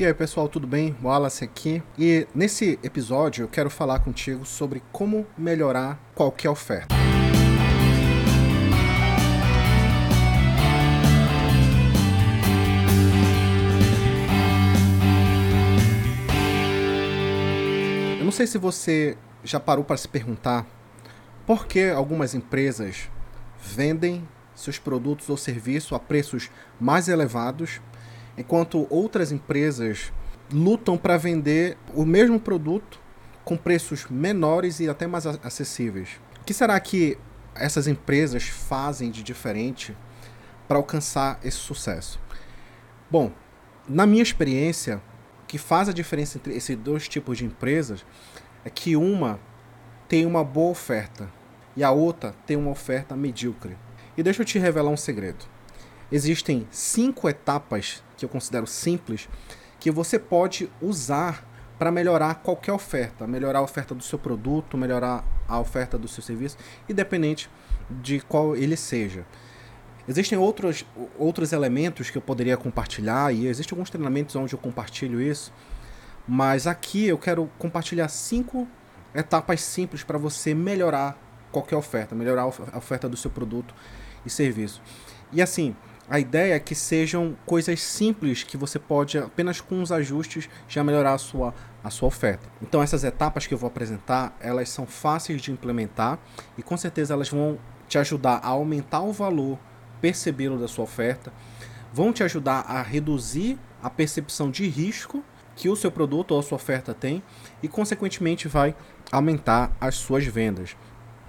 E aí pessoal, tudo bem? Wallace aqui. E nesse episódio eu quero falar contigo sobre como melhorar qualquer oferta. Eu não sei se você já parou para se perguntar por que algumas empresas vendem seus produtos ou serviços a preços mais elevados enquanto outras empresas lutam para vender o mesmo produto com preços menores e até mais acessíveis. O que será que essas empresas fazem de diferente para alcançar esse sucesso? Bom, na minha experiência, o que faz a diferença entre esses dois tipos de empresas é que uma tem uma boa oferta e a outra tem uma oferta medíocre. E deixa eu te revelar um segredo. Existem cinco etapas que eu considero simples, que você pode usar para melhorar qualquer oferta, melhorar a oferta do seu produto, melhorar a oferta do seu serviço, independente de qual ele seja. Existem outros, outros elementos que eu poderia compartilhar, e existem alguns treinamentos onde eu compartilho isso, mas aqui eu quero compartilhar cinco etapas simples para você melhorar qualquer oferta, melhorar a oferta do seu produto e serviço. E assim, a ideia é que sejam coisas simples que você pode, apenas com os ajustes, já melhorar a sua, a sua oferta. Então essas etapas que eu vou apresentar, elas são fáceis de implementar e com certeza elas vão te ajudar a aumentar o valor percebido da sua oferta, vão te ajudar a reduzir a percepção de risco que o seu produto ou a sua oferta tem e consequentemente vai aumentar as suas vendas.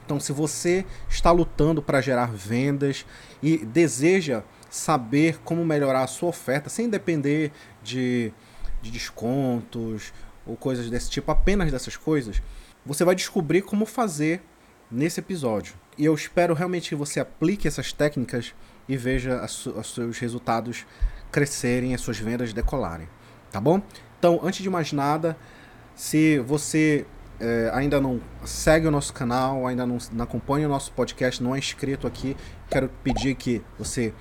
Então, se você está lutando para gerar vendas e deseja saber como melhorar a sua oferta sem depender de, de descontos ou coisas desse tipo, apenas dessas coisas, você vai descobrir como fazer nesse episódio. E eu espero realmente que você aplique essas técnicas e veja os seus resultados crescerem, as suas vendas decolarem. Tá bom? Então, antes de mais nada, se você é, ainda não segue o nosso canal, ainda não, não acompanha o nosso podcast, não é inscrito aqui, quero pedir que você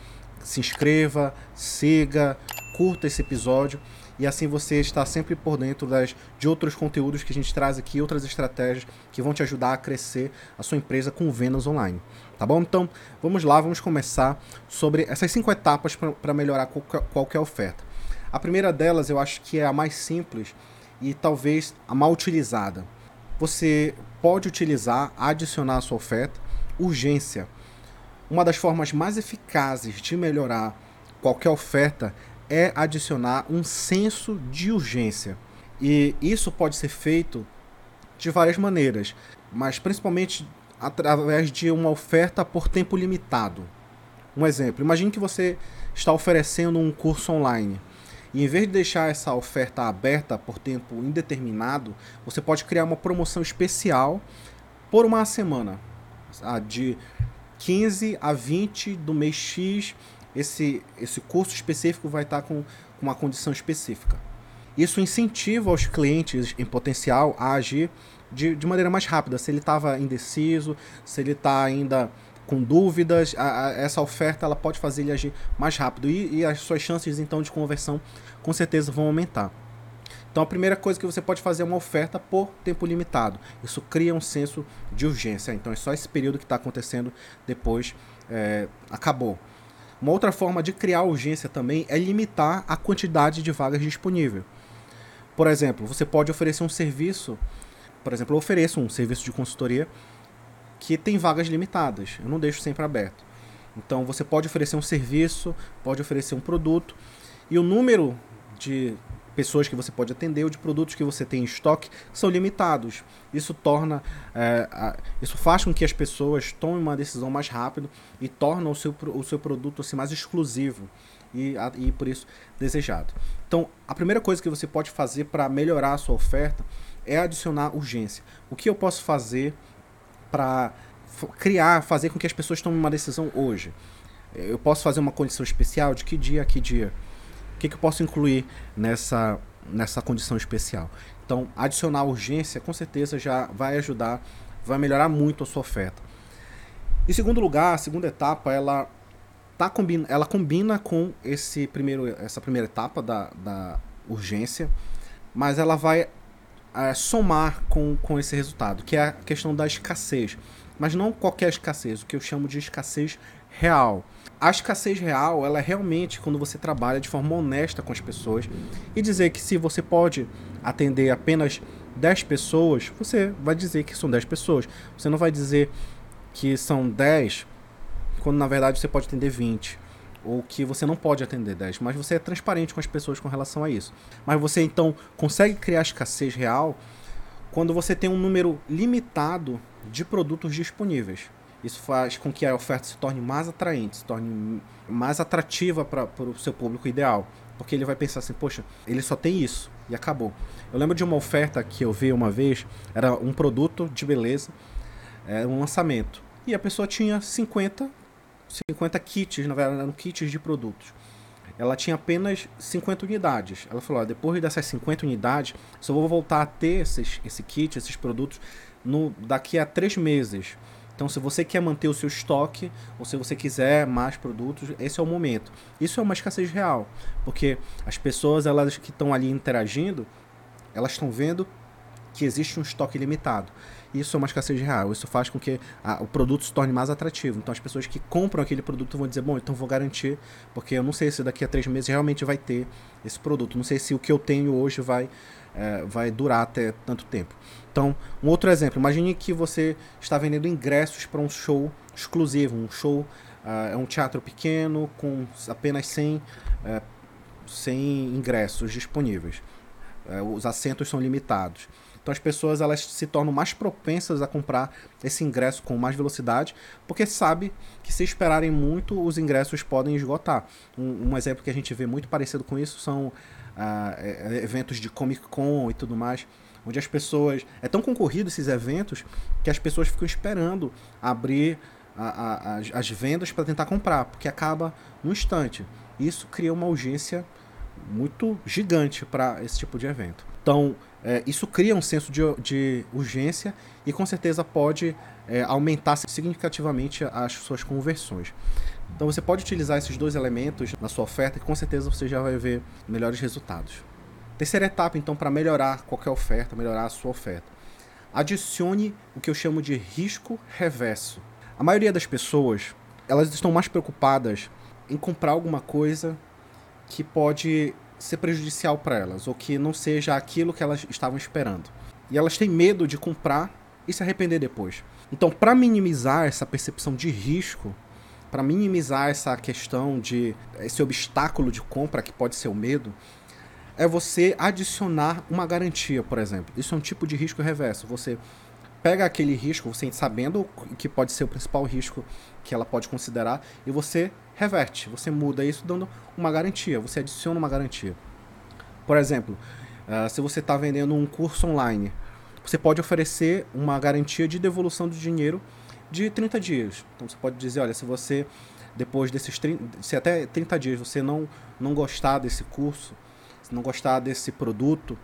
se inscreva, siga, curta esse episódio e assim você está sempre por dentro das, de outros conteúdos que a gente traz aqui, outras estratégias que vão te ajudar a crescer a sua empresa com vendas online. Tá bom? Então, vamos lá, vamos começar sobre essas cinco etapas para melhorar qualquer, qualquer oferta. A primeira delas eu acho que é a mais simples e talvez a mal utilizada. Você pode utilizar, adicionar à sua oferta, urgência uma das formas mais eficazes de melhorar qualquer oferta é adicionar um senso de urgência. E isso pode ser feito de várias maneiras, mas principalmente através de uma oferta por tempo limitado. Um exemplo: imagine que você está oferecendo um curso online. E em vez de deixar essa oferta aberta por tempo indeterminado, você pode criar uma promoção especial por uma semana, de 15 a 20 do mês X, esse, esse curso específico vai estar com, com uma condição específica. Isso incentiva os clientes em potencial a agir de, de maneira mais rápida. Se ele estava indeciso, se ele está ainda com dúvidas, a, a, essa oferta ela pode fazer ele agir mais rápido e, e as suas chances então de conversão com certeza vão aumentar. Então a primeira coisa que você pode fazer é uma oferta por tempo limitado. Isso cria um senso de urgência. Então é só esse período que está acontecendo, depois é, acabou. Uma outra forma de criar urgência também é limitar a quantidade de vagas disponível. Por exemplo, você pode oferecer um serviço, por exemplo, eu ofereço um serviço de consultoria que tem vagas limitadas. Eu não deixo sempre aberto. Então você pode oferecer um serviço, pode oferecer um produto e o número de pessoas que você pode atender ou de produtos que você tem em estoque são limitados. Isso torna, é, a, isso faz com que as pessoas tomem uma decisão mais rápido e torna o seu, o seu produto assim, mais exclusivo e, a, e por isso desejado. Então, a primeira coisa que você pode fazer para melhorar a sua oferta é adicionar urgência. O que eu posso fazer para criar, fazer com que as pessoas tomem uma decisão hoje? Eu posso fazer uma condição especial de que dia a que dia? Que, que eu posso incluir nessa, nessa condição especial? Então, adicionar urgência com certeza já vai ajudar, vai melhorar muito a sua oferta. Em segundo lugar, a segunda etapa, ela, tá combina, ela combina com esse primeiro, essa primeira etapa da, da, urgência, mas ela vai é, somar com, com esse resultado, que é a questão da escassez. Mas não qualquer escassez, o que eu chamo de escassez real. A escassez real, ela é realmente quando você trabalha de forma honesta com as pessoas e dizer que se você pode atender apenas 10 pessoas, você vai dizer que são 10 pessoas. Você não vai dizer que são 10 quando na verdade você pode atender 20 ou que você não pode atender 10, mas você é transparente com as pessoas com relação a isso. Mas você então consegue criar escassez real quando você tem um número limitado de produtos disponíveis. Isso faz com que a oferta se torne mais atraente, se torne mais atrativa para o seu público ideal. Porque ele vai pensar assim, poxa, ele só tem isso e acabou. Eu lembro de uma oferta que eu vi uma vez, era um produto de beleza, um lançamento. E a pessoa tinha 50 50 kits, na verdade eram kits de produtos. Ela tinha apenas 50 unidades. Ela falou: ó, depois dessas 50 unidades, só vou voltar a ter esses, esse kit, esses produtos, no, daqui a três meses. Então, se você quer manter o seu estoque, ou se você quiser mais produtos, esse é o momento. Isso é uma escassez real, porque as pessoas elas que estão ali interagindo, elas estão vendo que existe um estoque limitado. Isso é uma escassez real. Isso faz com que a, o produto se torne mais atrativo. Então, as pessoas que compram aquele produto vão dizer: Bom, então vou garantir, porque eu não sei se daqui a três meses realmente vai ter esse produto. Não sei se o que eu tenho hoje vai, é, vai durar até tanto tempo. Então, um outro exemplo: imagine que você está vendendo ingressos para um show exclusivo, um show. Uh, é um teatro pequeno com apenas 100, uh, 100 ingressos disponíveis. Uh, os assentos são limitados. Então as pessoas elas se tornam mais propensas a comprar esse ingresso com mais velocidade, porque sabe que se esperarem muito, os ingressos podem esgotar. Um, um exemplo que a gente vê muito parecido com isso são ah, eventos de Comic Con e tudo mais, onde as pessoas. É tão concorrido esses eventos que as pessoas ficam esperando abrir a, a, as, as vendas para tentar comprar, porque acaba no instante. Isso cria uma urgência muito gigante para esse tipo de evento. Então, é, isso cria um senso de, de, urgência e com certeza pode é, aumentar significativamente as suas conversões. Então você pode utilizar esses dois elementos na sua oferta e com certeza você já vai ver melhores resultados. Terceira etapa, então, para melhorar qualquer oferta, melhorar a sua oferta. Adicione o que eu chamo de risco reverso. A maioria das pessoas, elas estão mais preocupadas em comprar alguma coisa que pode ser prejudicial para elas, ou que não seja aquilo que elas estavam esperando. E elas têm medo de comprar e se arrepender depois. Então, para minimizar essa percepção de risco, para minimizar essa questão de esse obstáculo de compra que pode ser o medo, é você adicionar uma garantia, por exemplo. Isso é um tipo de risco reverso. Você pega aquele risco, você sabendo que pode ser o principal risco que ela pode considerar, e você reverte, você muda isso dando uma garantia, você adiciona uma garantia. Por exemplo, uh, se você está vendendo um curso online, você pode oferecer uma garantia de devolução do dinheiro de 30 dias. Então você pode dizer, olha, se você depois desses 30, se até 30 dias você não não gostar desse curso, não gostar desse produto,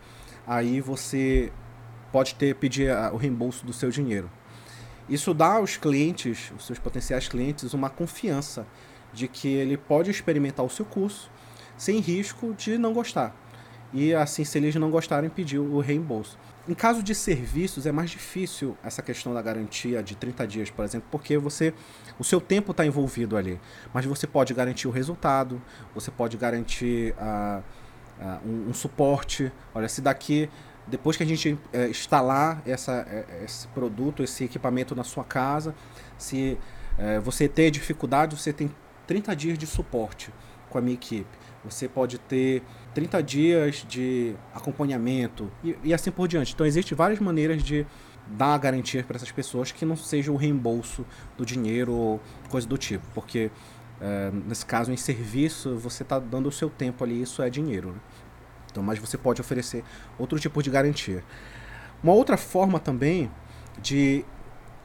aí você pode ter pedir o reembolso do seu dinheiro. Isso dá aos clientes, os seus potenciais clientes, uma confiança de que ele pode experimentar o seu curso sem risco de não gostar. E assim, se eles não gostarem, pedir o reembolso. Em caso de serviços, é mais difícil essa questão da garantia de 30 dias, por exemplo, porque você o seu tempo está envolvido ali. Mas você pode garantir o resultado, você pode garantir uh, uh, um, um, suporte. Olha, se daqui depois que a gente é, instalar essa, é, esse produto, esse equipamento na sua casa, se é, você ter dificuldade, você tem 30 dias de suporte com a minha equipe. Você pode ter 30 dias de acompanhamento e, e assim por diante. Então, existem várias maneiras de dar garantia para essas pessoas que não seja o reembolso do dinheiro ou coisa do tipo, porque é, nesse caso, em serviço, você está dando o seu tempo ali, isso é dinheiro. Né? Então, mas você pode oferecer outro tipo de garantia. Uma outra forma também de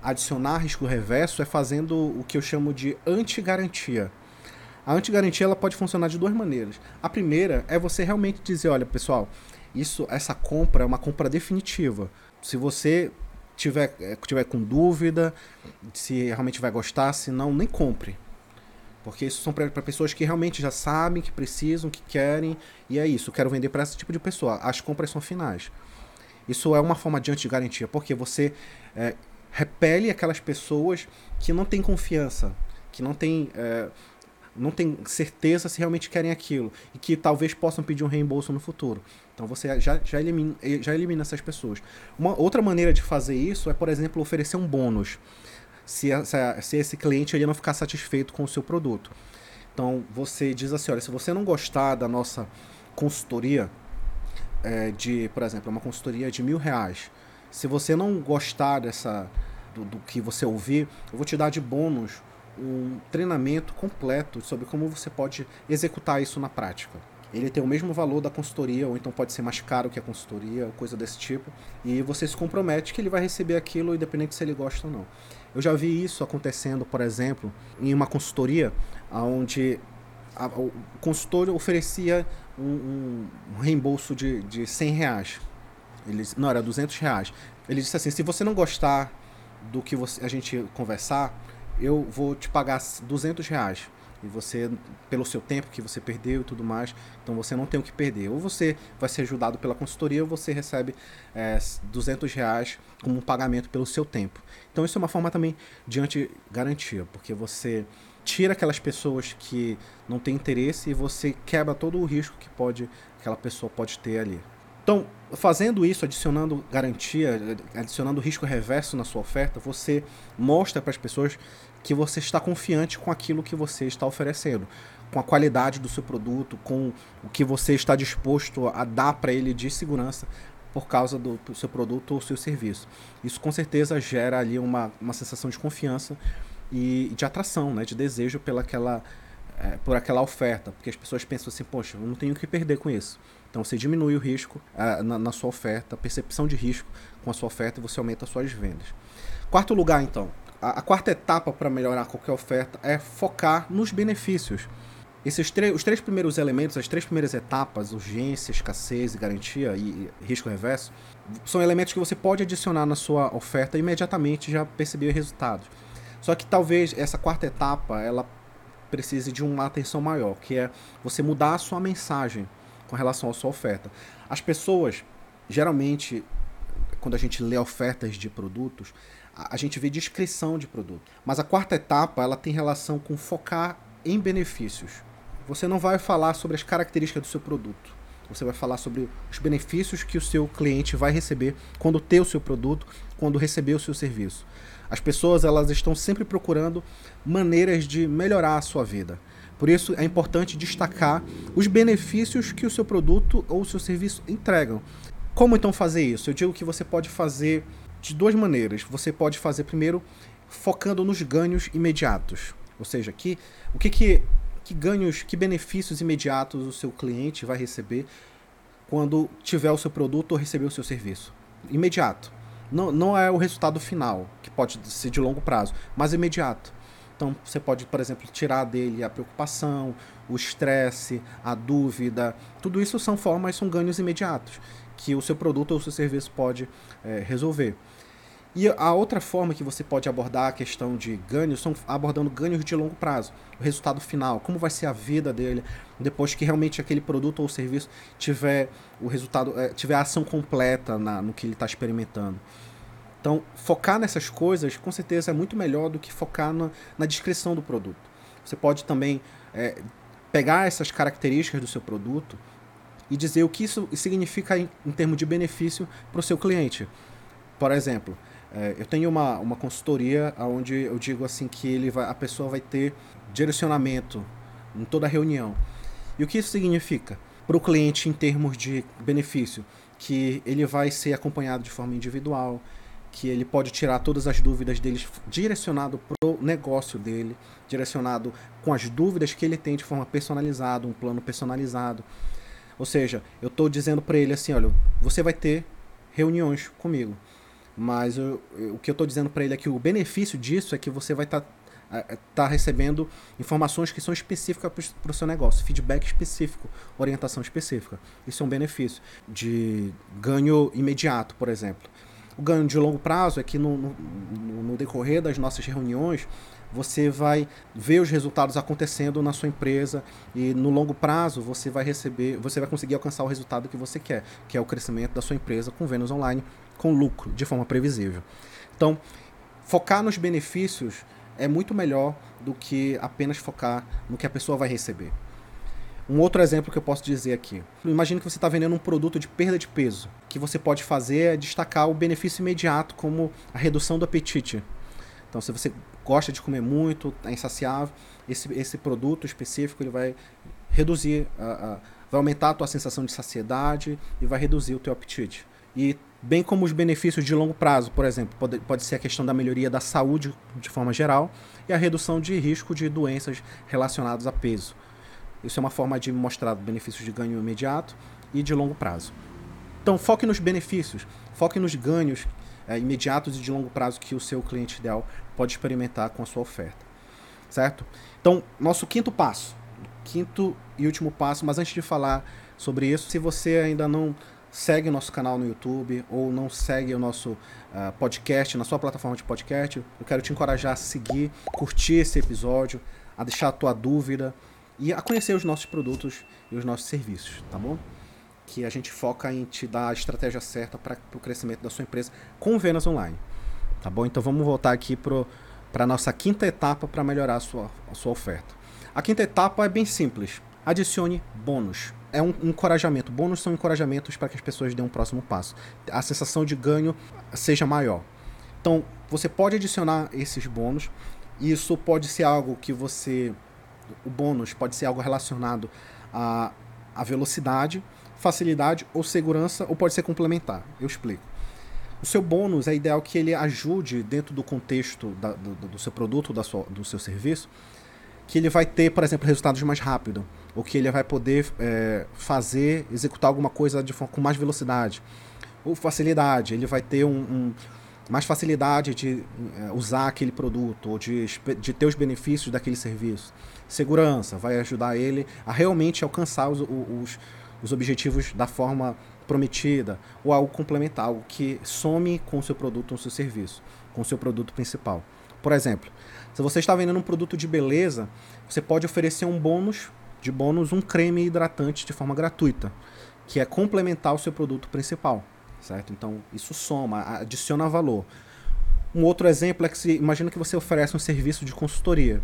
adicionar risco reverso é fazendo o que eu chamo de anti-garantia. A anti-garantia ela pode funcionar de duas maneiras. A primeira é você realmente dizer, olha, pessoal, isso, essa compra é uma compra definitiva. Se você tiver, eh, tiver com dúvida se realmente vai gostar, se não, nem compre. Porque isso são para pessoas que realmente já sabem, que precisam, que querem, e é isso. Quero vender para esse tipo de pessoa. As compras são finais. Isso é uma forma de anti-garantia, porque você é, repele aquelas pessoas que não têm confiança, que não têm, é, não têm certeza se realmente querem aquilo, e que talvez possam pedir um reembolso no futuro. Então você já, já, elimina, já elimina essas pessoas. Uma outra maneira de fazer isso é, por exemplo, oferecer um bônus se, se esse cliente ele não ficar satisfeito com o seu produto. Então você diz assim, olha, se você não gostar da nossa consultoria, é, de, por exemplo, uma consultoria de mil reais, se você não gostar dessa do, do, que você ouvir, eu vou te dar de bônus um treinamento completo sobre como você pode executar isso na prática. Ele tem o mesmo valor da consultoria, ou então pode ser mais caro que a consultoria, coisa desse tipo. E você se compromete que ele vai receber aquilo, independente se ele gosta ou não. Eu já vi isso acontecendo, por exemplo, em uma consultoria, onde a, o consultor oferecia um, um, reembolso de, de 100 reais. Ele, não, era 200 reais. Ele disse assim: se você não gostar do que você, a gente conversar, eu vou te pagar 200 reais e você pelo seu tempo que você perdeu e tudo mais, então você não tem o que perder. Ou você vai ser ajudado pela consultoria ou você recebe é, 200 reais como um pagamento pelo seu tempo. Então isso é uma forma também de anti-garantia, porque você tira aquelas pessoas que não têm interesse e você quebra todo o risco que pode aquela pessoa pode ter ali. Então, fazendo isso, adicionando garantia, adicionando risco reverso na sua oferta, você mostra para as pessoas que você está confiante com aquilo que você está oferecendo, com a qualidade do seu produto, com o que você está disposto a dar para ele de segurança por causa do, seu produto ou seu serviço. Isso com certeza gera ali uma, uma sensação de confiança e de atração, né, de desejo pela aquela, é, por aquela oferta, porque as pessoas pensam assim, poxa, eu não tenho o que perder com isso. Então você diminui o risco uh, na, na, sua oferta, a percepção de risco com a sua oferta e você aumenta as suas vendas. Quarto lugar, então, a, a quarta etapa para melhorar qualquer oferta é focar nos benefícios. Esses os três primeiros elementos, as três primeiras etapas, urgência, escassez e garantia e, e risco reverso, são elementos que você pode adicionar na sua oferta e imediatamente já perceber resultados. Só que talvez essa quarta etapa ela precise de uma atenção maior, que é você mudar a sua mensagem com relação à sua oferta. As pessoas, geralmente, quando a gente lê ofertas de produtos, a gente vê descrição de produto. Mas a quarta etapa, ela tem relação com focar em benefícios. Você não vai falar sobre as características do seu produto. Você vai falar sobre os benefícios que o seu cliente vai receber quando ter o seu produto, quando receber o seu serviço. As pessoas elas estão sempre procurando maneiras de melhorar a sua vida. Por isso é importante destacar os benefícios que o seu produto ou o seu serviço entregam. Como então fazer isso? Eu digo que você pode fazer de duas maneiras. Você pode fazer primeiro focando nos ganhos imediatos. Ou seja, que, o que, que, que ganhos, que benefícios imediatos o seu cliente vai receber quando tiver o seu produto ou receber o seu serviço. Imediato. Não, não é o resultado final, que pode ser de longo prazo, mas imediato. Então você pode, por exemplo, tirar dele a preocupação, o estresse, a dúvida. Tudo isso são formas, são ganhos imediatos que o seu produto ou o seu serviço pode é, resolver. E a outra forma que você pode abordar a questão de ganhos são abordando ganhos de longo prazo, o resultado final, como vai ser a vida dele depois que realmente aquele produto ou serviço tiver o resultado, é, tiver a ação completa na, no que ele está experimentando. Então, focar nessas coisas, com certeza, é muito melhor do que focar na, na descrição do produto. Você pode também é, pegar essas características do seu produto e dizer o que isso significa em, em termos de benefício para o seu cliente. Por exemplo, é, eu tenho uma, uma consultoria onde eu digo assim que ele vai, a pessoa vai ter direcionamento em toda a reunião. E o que isso significa? Para o cliente em termos de benefício, que ele vai ser acompanhado de forma individual, que ele pode tirar todas as dúvidas deles direcionado para o negócio dele, direcionado com as dúvidas que ele tem de forma personalizada, um plano personalizado. Ou seja, eu estou dizendo para ele assim, olha, você vai ter reuniões comigo, mas eu, eu, o que eu estou dizendo para ele é que o benefício disso é que você vai estar tá, tá recebendo informações que são específicas para o seu negócio, feedback específico, orientação específica. Isso é um benefício de ganho imediato, por exemplo. O ganho de longo prazo é que no, no, no decorrer das nossas reuniões você vai ver os resultados acontecendo na sua empresa e no longo prazo você vai receber, você vai conseguir alcançar o resultado que você quer, que é o crescimento da sua empresa com vendas online, com lucro, de forma previsível. Então, focar nos benefícios é muito melhor do que apenas focar no que a pessoa vai receber. Um outro exemplo que eu posso dizer aqui. Imagine que você está vendendo um produto de perda de peso. O que você pode fazer é destacar o benefício imediato, como a redução do apetite. Então, se você gosta de comer muito, é insaciável, esse, esse produto específico ele vai reduzir, a, a, vai aumentar a tua sensação de saciedade e vai reduzir o teu apetite. E bem como os benefícios de longo prazo, por exemplo, pode, pode ser a questão da melhoria da saúde de forma geral e a redução de risco de doenças relacionadas a peso. Isso é uma forma de mostrar benefícios de ganho imediato e de longo prazo. Então, foque nos benefícios, foque nos ganhos é, imediatos e de longo prazo que o seu cliente ideal pode experimentar com a sua oferta. Certo? Então, nosso quinto passo, quinto e último passo, mas antes de falar sobre isso, se você ainda não segue o nosso canal no YouTube ou não segue o nosso uh, podcast na sua plataforma de podcast, eu quero te encorajar a seguir, curtir esse episódio, a deixar a tua dúvida e a conhecer os nossos produtos e os nossos serviços, tá bom? Que a gente foca em te dar a estratégia certa para o crescimento da sua empresa com vendas online, tá bom? Então vamos voltar aqui para a nossa quinta etapa para melhorar a sua, a sua oferta. A quinta etapa é bem simples. Adicione bônus é um encorajamento. Bônus são encorajamentos para que as pessoas dêem um próximo passo. A sensação de ganho seja maior. Então, você pode adicionar esses bônus. Isso pode ser algo que você. O bônus pode ser algo relacionado à, à velocidade, facilidade ou segurança, ou pode ser complementar. Eu explico. O seu bônus é ideal que ele ajude, dentro do contexto da, do, do, seu produto, da sua, do seu serviço, que ele vai ter, por exemplo, resultados mais rápido ou que ele vai poder é, fazer, executar alguma coisa de, com mais velocidade. Ou facilidade, ele vai ter um, um mais facilidade de é, usar aquele produto, ou de, de ter os benefícios daquele serviço. Segurança, vai ajudar ele a realmente alcançar os, os, os objetivos da forma prometida, ou algo complementar, algo que some com o seu produto ou seu serviço, com o seu produto principal. Por exemplo, se você está vendendo um produto de beleza, você pode oferecer um bônus de bônus um creme hidratante de forma gratuita, que é complementar o seu produto principal, certo? Então isso soma, adiciona valor. Um outro exemplo é que se, imagina que você oferece um serviço de consultoria.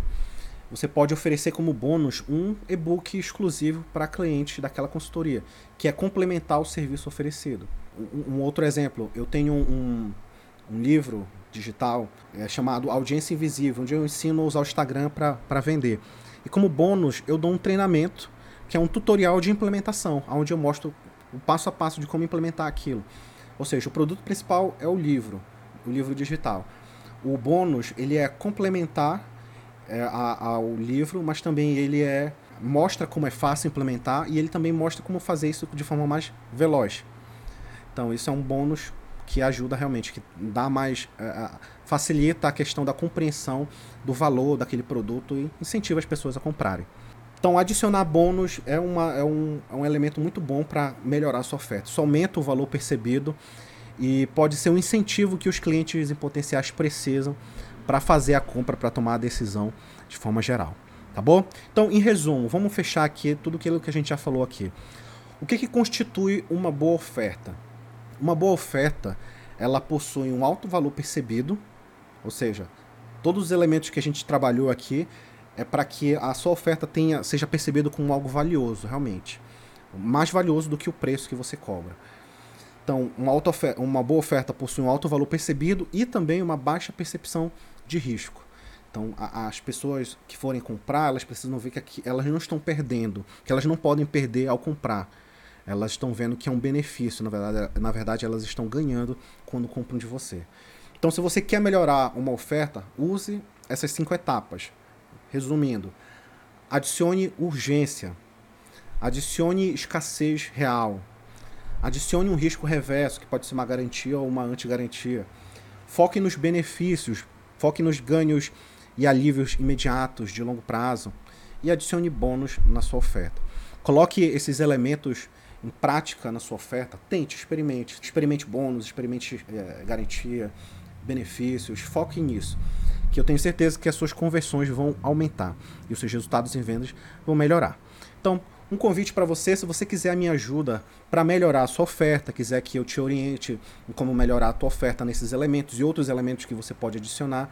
Você pode oferecer como bônus um e-book exclusivo para cliente daquela consultoria, que é complementar o serviço oferecido. Um, um outro exemplo, eu tenho um, um livro digital é, chamado Audiência Invisível, onde eu ensino a usar o Instagram para vender. E como bônus, eu dou um treinamento, que é um tutorial de implementação, onde eu mostro o passo a passo de como implementar aquilo. Ou seja, o produto principal é o livro, o livro digital. O bônus, ele é complementar é, a, ao livro, mas também ele é mostra como é fácil implementar e ele também mostra como fazer isso de forma mais veloz. Então, isso é um bônus que ajuda realmente, que dá mais. Uh, facilita a questão da compreensão do valor daquele produto e incentiva as pessoas a comprarem. Então, adicionar bônus é, uma, é, um, é um elemento muito bom para melhorar a sua oferta. Isso aumenta o valor percebido e pode ser um incentivo que os clientes em potenciais precisam para fazer a compra, para tomar a decisão de forma geral. Tá bom? Então, em resumo, vamos fechar aqui tudo aquilo que a gente já falou aqui. O que, que constitui uma boa oferta? Uma boa oferta, ela possui um alto valor percebido, ou seja, todos os elementos que a gente trabalhou aqui é para que a sua oferta tenha seja percebido como algo valioso, realmente. Mais valioso do que o preço que você cobra. Então, uma, alta oferta, uma boa oferta possui um alto valor percebido e também uma baixa percepção de risco. Então, a, as pessoas que forem comprar, elas precisam ver que aqui, elas não estão perdendo, que elas não podem perder ao comprar elas estão vendo que é um benefício, na verdade, na verdade elas estão ganhando quando compram de você. Então, se você quer melhorar uma oferta, use essas cinco etapas. Resumindo, adicione urgência, adicione escassez real, adicione um risco reverso, que pode ser uma garantia ou uma antigarantia. Foque nos benefícios, foque nos ganhos e alívios imediatos de longo prazo e adicione bônus na sua oferta. Coloque esses elementos em prática na sua oferta, tente, experimente. Experimente bônus, experimente é, garantia, benefícios, foque nisso. Que eu tenho certeza que as suas conversões vão aumentar e os seus resultados em vendas vão melhorar. Então, um convite para você, se você quiser a minha ajuda para melhorar a sua oferta, quiser que eu te oriente em como melhorar a tua oferta nesses elementos e outros elementos que você pode adicionar,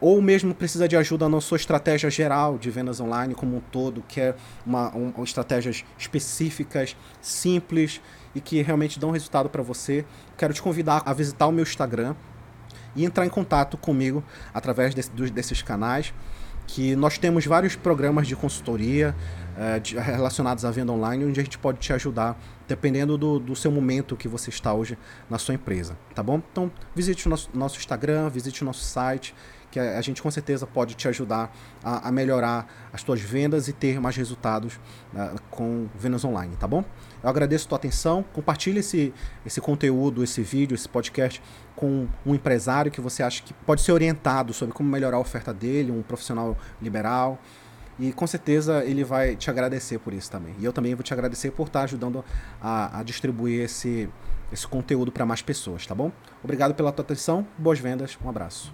ou mesmo precisa de ajuda na sua estratégia geral de vendas online como um todo, que é uma, um, estratégias específicas, simples e que realmente dão resultado para você, quero te convidar a visitar o meu Instagram e entrar em contato comigo através desse, desses canais que nós temos vários programas de consultoria é, de, relacionados à venda online, onde a gente pode te ajudar, dependendo do, do, seu momento que você está hoje na sua empresa, tá bom? Então, visite o nosso, nosso Instagram, visite o nosso site, que a, gente com certeza pode te ajudar a, a, melhorar as suas vendas e ter mais resultados uh, com vendas online, tá bom? Eu agradeço a tua atenção, compartilhe esse, esse conteúdo, esse vídeo, esse podcast com um empresário que você acha que pode ser orientado sobre como melhorar a oferta dele, um profissional liberal. E com certeza ele vai te agradecer por isso também. E eu também vou te agradecer por estar ajudando a, a distribuir esse, esse conteúdo para mais pessoas, tá bom? Obrigado pela tua atenção, boas vendas, um abraço.